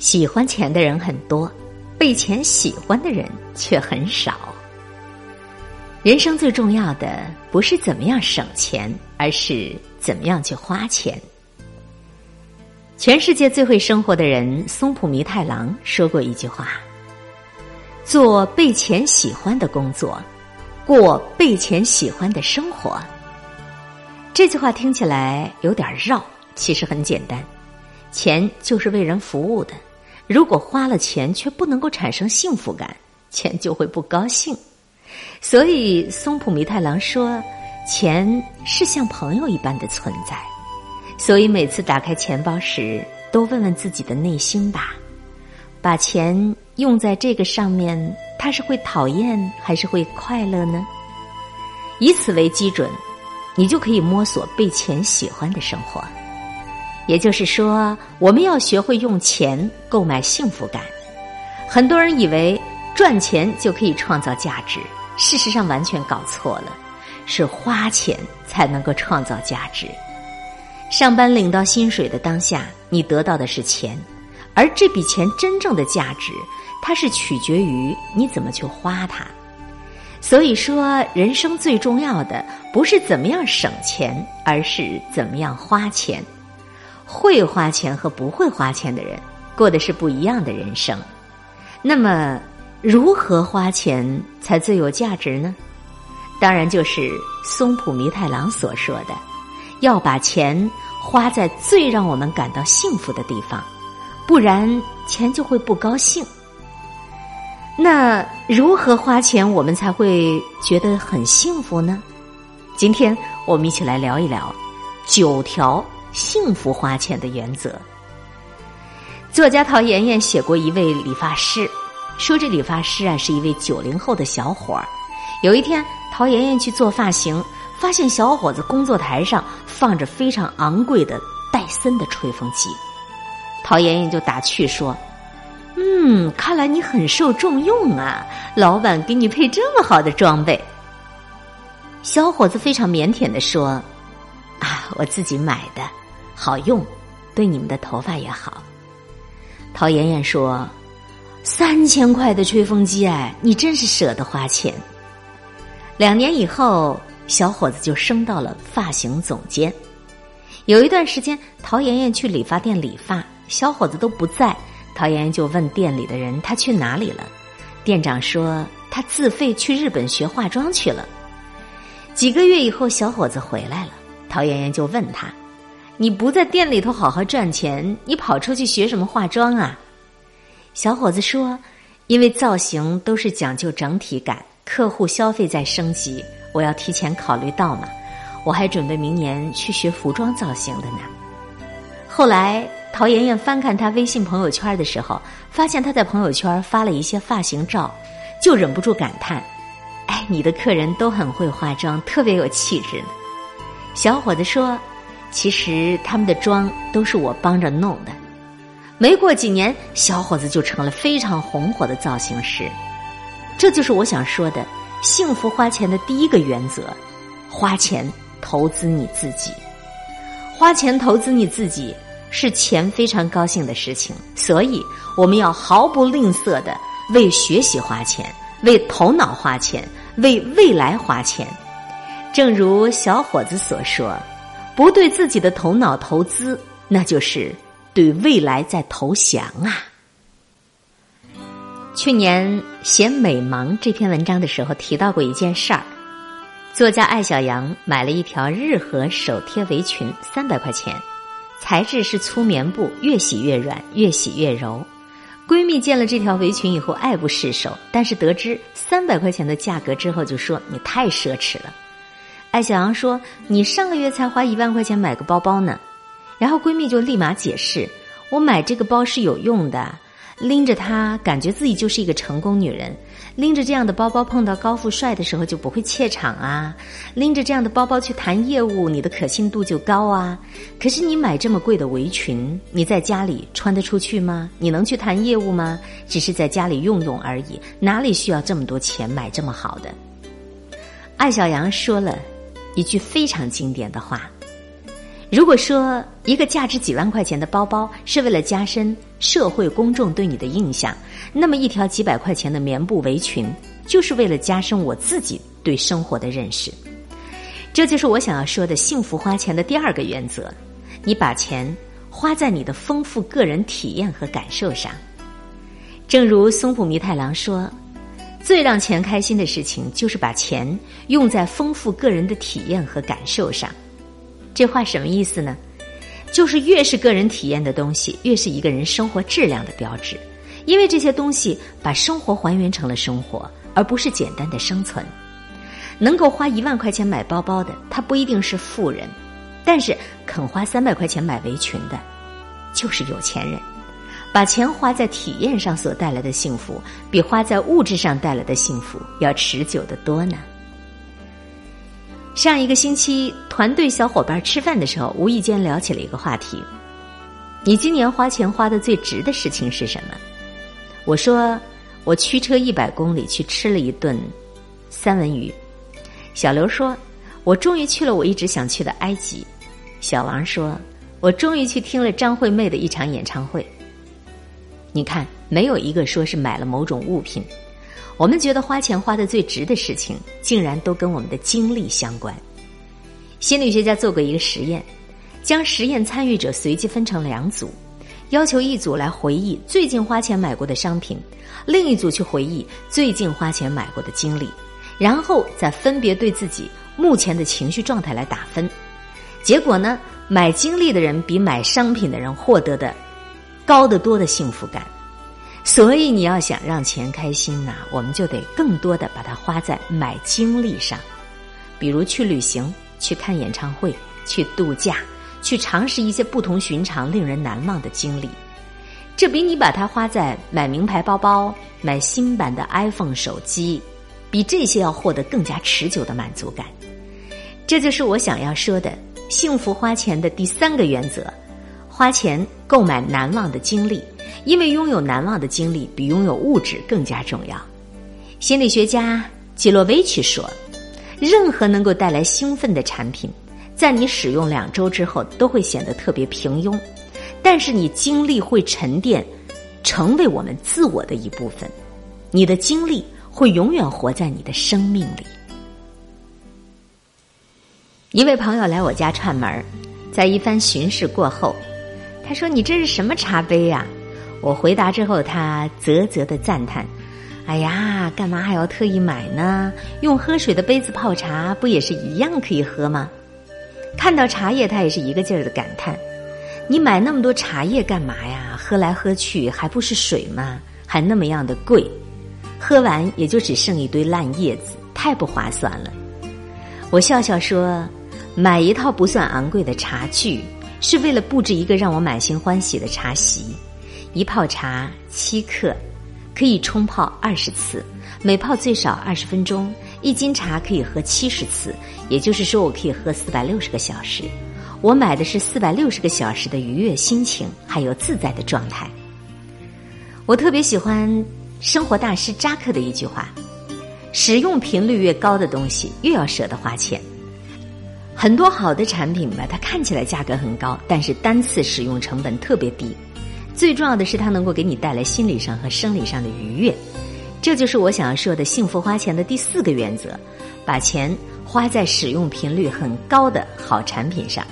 喜欢钱的人很多，被钱喜欢的人却很少。人生最重要的不是怎么样省钱，而是怎么样去花钱。全世界最会生活的人松浦弥太郎说过一句话：“做被钱喜欢的工作，过被钱喜欢的生活。”这句话听起来有点绕，其实很简单，钱就是为人服务的。如果花了钱却不能够产生幸福感，钱就会不高兴。所以松浦弥太郎说，钱是像朋友一般的存在。所以每次打开钱包时，都问问自己的内心吧：把钱用在这个上面，他是会讨厌还是会快乐呢？以此为基准，你就可以摸索被钱喜欢的生活。也就是说，我们要学会用钱购买幸福感。很多人以为赚钱就可以创造价值，事实上完全搞错了，是花钱才能够创造价值。上班领到薪水的当下，你得到的是钱，而这笔钱真正的价值，它是取决于你怎么去花它。所以说，人生最重要的不是怎么样省钱，而是怎么样花钱。会花钱和不会花钱的人过的是不一样的人生。那么，如何花钱才最有价值呢？当然就是松浦弥太郎所说的：要把钱花在最让我们感到幸福的地方，不然钱就会不高兴。那如何花钱我们才会觉得很幸福呢？今天我们一起来聊一聊九条。幸福花钱的原则。作家陶妍妍写过一位理发师，说这理发师啊是一位九零后的小伙儿。有一天，陶妍妍去做发型，发现小伙子工作台上放着非常昂贵的戴森的吹风机。陶妍妍就打趣说：“嗯，看来你很受重用啊，老板给你配这么好的装备。”小伙子非常腼腆的说：“啊，我自己买的。”好用，对你们的头发也好。陶妍妍说：“三千块的吹风机，哎，你真是舍得花钱。”两年以后，小伙子就升到了发型总监。有一段时间，陶妍妍去理发店理发，小伙子都不在，陶妍妍就问店里的人：“他去哪里了？”店长说：“他自费去日本学化妆去了。”几个月以后，小伙子回来了，陶妍妍就问他。你不在店里头好好赚钱，你跑出去学什么化妆啊？小伙子说：“因为造型都是讲究整体感，客户消费在升级，我要提前考虑到嘛。我还准备明年去学服装造型的呢。”后来陶妍妍翻看他微信朋友圈的时候，发现他在朋友圈发了一些发型照，就忍不住感叹：“哎，你的客人都很会化妆，特别有气质呢。”小伙子说。其实他们的妆都是我帮着弄的。没过几年，小伙子就成了非常红火的造型师。这就是我想说的，幸福花钱的第一个原则：花钱投资你自己。花钱投资你自己是钱非常高兴的事情，所以我们要毫不吝啬的为学习花钱，为头脑花钱，为未来花钱。正如小伙子所说。不对自己的头脑投资，那就是对未来在投降啊！去年写《美盲》这篇文章的时候提到过一件事儿，作家艾小阳买了一条日和手贴围裙，三百块钱，材质是粗棉布，越洗越软，越洗越柔。闺蜜见了这条围裙以后爱不释手，但是得知三百块钱的价格之后，就说你太奢侈了。艾小阳说：“你上个月才花一万块钱买个包包呢。”然后闺蜜就立马解释：“我买这个包是有用的，拎着它感觉自己就是一个成功女人。拎着这样的包包碰到高富帅的时候就不会怯场啊。拎着这样的包包去谈业务，你的可信度就高啊。可是你买这么贵的围裙，你在家里穿得出去吗？你能去谈业务吗？只是在家里用用而已，哪里需要这么多钱买这么好的？”艾小阳说了。一句非常经典的话：如果说一个价值几万块钱的包包是为了加深社会公众对你的印象，那么一条几百块钱的棉布围裙就是为了加深我自己对生活的认识。这就是我想要说的幸福花钱的第二个原则：你把钱花在你的丰富个人体验和感受上。正如松浦弥太郎说：“最让钱开心的事情，就是把钱用在丰富个人的体验和感受上。”这话什么意思呢？就是越是个人体验的东西，越是一个人生活质量的标志，因为这些东西把生活还原成了生活，而不是简单的生存。能够花一万块钱买包包的，他不一定是富人，但是肯花三百块钱买围裙的，就是有钱人。把钱花在体验上所带来的幸福，比花在物质上带来的幸福要持久的多呢。上一个星期，团队小伙伴吃饭的时候，无意间聊起了一个话题：“你今年花钱花的最值的事情是什么？”我说：“我驱车一百公里去吃了一顿三文鱼。”小刘说：“我终于去了我一直想去的埃及。”小王说：“我终于去听了张惠妹的一场演唱会。”你看，没有一个说是买了某种物品。我们觉得花钱花的最值的事情，竟然都跟我们的经历相关。心理学家做过一个实验，将实验参与者随机分成两组，要求一组来回忆最近花钱买过的商品，另一组去回忆最近花钱买过的经历，然后再分别对自己目前的情绪状态来打分。结果呢，买经历的人比买商品的人获得的高得多的幸福感。所以你要想让钱开心呐，我们就得更多的把它花在买经历上，比如去旅行、去看演唱会、去度假、去尝试一些不同寻常、令人难忘的经历。这比你把它花在买名牌包包、买新版的 iPhone 手机，比这些要获得更加持久的满足感。这就是我想要说的幸福花钱的第三个原则：花钱购买难忘的经历。因为拥有难忘的经历比拥有物质更加重要。心理学家基洛维奇说：“任何能够带来兴奋的产品，在你使用两周之后都会显得特别平庸，但是你经历会沉淀，成为我们自我的一部分。你的经历会永远活在你的生命里。”一位朋友来我家串门在一番巡视过后，他说：“你这是什么茶杯呀？”我回答之后，他啧啧的赞叹：“哎呀，干嘛还要特意买呢？用喝水的杯子泡茶，不也是一样可以喝吗？”看到茶叶，他也是一个劲儿的感叹：“你买那么多茶叶干嘛呀？喝来喝去还不是水吗？还那么样的贵，喝完也就只剩一堆烂叶子，太不划算了。”我笑笑说：“买一套不算昂贵的茶具，是为了布置一个让我满心欢喜的茶席。”一泡茶七克，可以冲泡二十次，每泡最少二十分钟。一斤茶可以喝七十次，也就是说，我可以喝四百六十个小时。我买的是四百六十个小时的愉悦心情，还有自在的状态。我特别喜欢生活大师扎克的一句话：使用频率越高的东西，越要舍得花钱。很多好的产品吧，它看起来价格很高，但是单次使用成本特别低。最重要的是，它能够给你带来心理上和生理上的愉悦，这就是我想要说的幸福花钱的第四个原则：把钱花在使用频率很高的好产品上，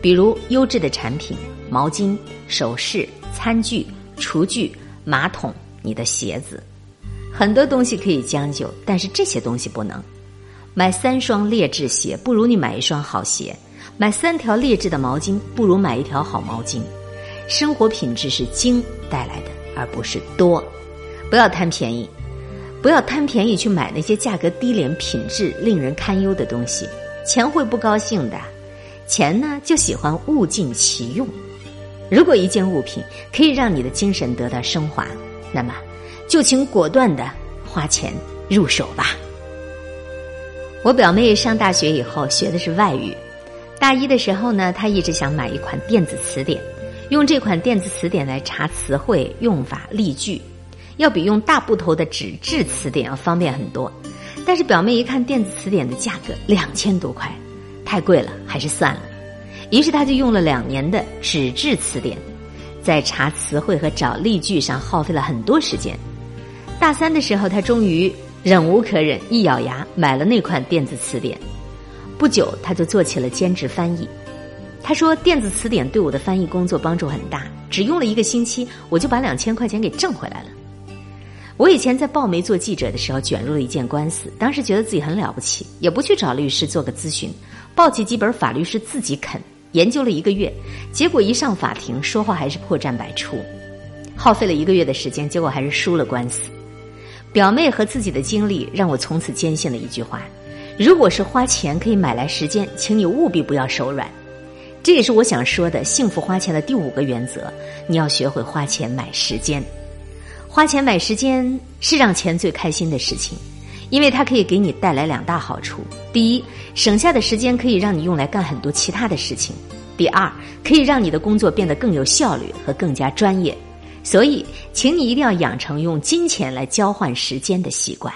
比如优质的产品、毛巾、首饰、餐具、厨具、马桶、你的鞋子，很多东西可以将就，但是这些东西不能。买三双劣质鞋不如你买一双好鞋，买三条劣质的毛巾不如买一条好毛巾。生活品质是精带来的，而不是多。不要贪便宜，不要贪便宜去买那些价格低廉、品质令人堪忧的东西。钱会不高兴的，钱呢就喜欢物尽其用。如果一件物品可以让你的精神得到升华，那么就请果断的花钱入手吧。我表妹上大学以后学的是外语，大一的时候呢，她一直想买一款电子词典。用这款电子词典来查词汇、用法、例句，要比用大部头的纸质词典要方便很多。但是表妹一看电子词典的价格两千多块，太贵了，还是算了。于是她就用了两年的纸质词典，在查词汇和找例句上耗费了很多时间。大三的时候，她终于忍无可忍，一咬牙买了那款电子词典。不久，他就做起了兼职翻译。他说：“电子词典对我的翻译工作帮助很大，只用了一个星期，我就把两千块钱给挣回来了。”我以前在报媒做记者的时候，卷入了一件官司，当时觉得自己很了不起，也不去找律师做个咨询，抱起几本法律书自己啃，研究了一个月，结果一上法庭，说话还是破绽百出，耗费了一个月的时间，结果还是输了官司。表妹和自己的经历让我从此坚信了一句话：如果是花钱可以买来时间，请你务必不要手软。这也是我想说的幸福花钱的第五个原则：你要学会花钱买时间。花钱买时间是让钱最开心的事情，因为它可以给你带来两大好处：第一，省下的时间可以让你用来干很多其他的事情；第二，可以让你的工作变得更有效率和更加专业。所以，请你一定要养成用金钱来交换时间的习惯。